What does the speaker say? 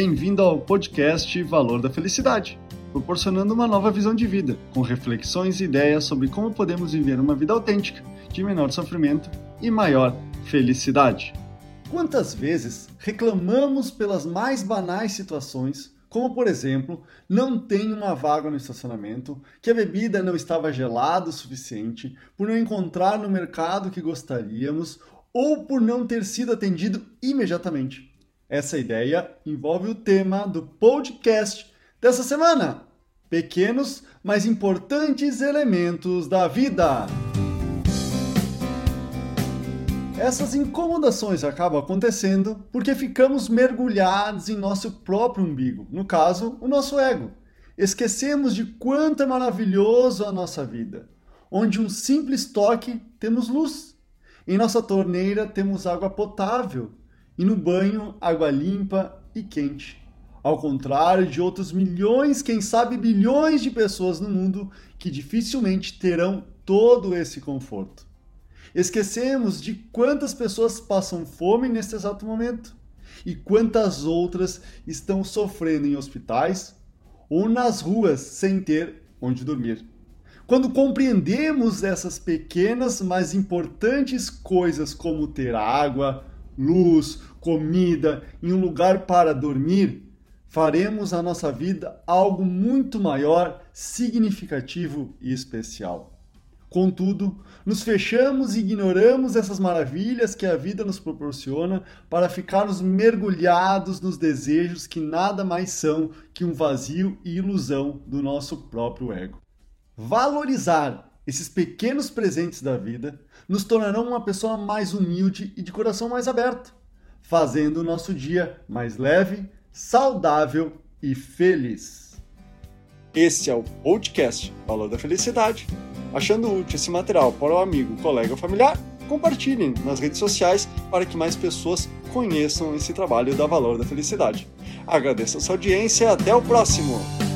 Bem-vindo ao podcast Valor da Felicidade, proporcionando uma nova visão de vida, com reflexões e ideias sobre como podemos viver uma vida autêntica, de menor sofrimento e maior felicidade. Quantas vezes reclamamos pelas mais banais situações, como por exemplo, não tem uma vaga no estacionamento, que a bebida não estava gelada o suficiente, por não encontrar no mercado que gostaríamos ou por não ter sido atendido imediatamente. Essa ideia envolve o tema do podcast dessa semana: pequenos, mas importantes elementos da vida. Essas incomodações acabam acontecendo porque ficamos mergulhados em nosso próprio umbigo, no caso, o nosso ego. Esquecemos de quanto é maravilhoso a nossa vida, onde um simples toque temos luz, em nossa torneira temos água potável, e no banho água limpa e quente. Ao contrário de outros milhões, quem sabe bilhões de pessoas no mundo que dificilmente terão todo esse conforto. Esquecemos de quantas pessoas passam fome nesse exato momento e quantas outras estão sofrendo em hospitais ou nas ruas sem ter onde dormir. Quando compreendemos essas pequenas, mas importantes coisas como ter água, luz, comida e um lugar para dormir, faremos a nossa vida algo muito maior, significativo e especial. Contudo, nos fechamos e ignoramos essas maravilhas que a vida nos proporciona para ficarmos mergulhados nos desejos que nada mais são que um vazio e ilusão do nosso próprio ego. Valorizar esses pequenos presentes da vida nos tornarão uma pessoa mais humilde e de coração mais aberto fazendo o nosso dia mais leve, saudável e feliz. Esse é o podcast Valor da Felicidade. Achando útil esse material para o amigo, colega ou familiar, compartilhem nas redes sociais para que mais pessoas conheçam esse trabalho da Valor da Felicidade. Agradeço a sua audiência e até o próximo!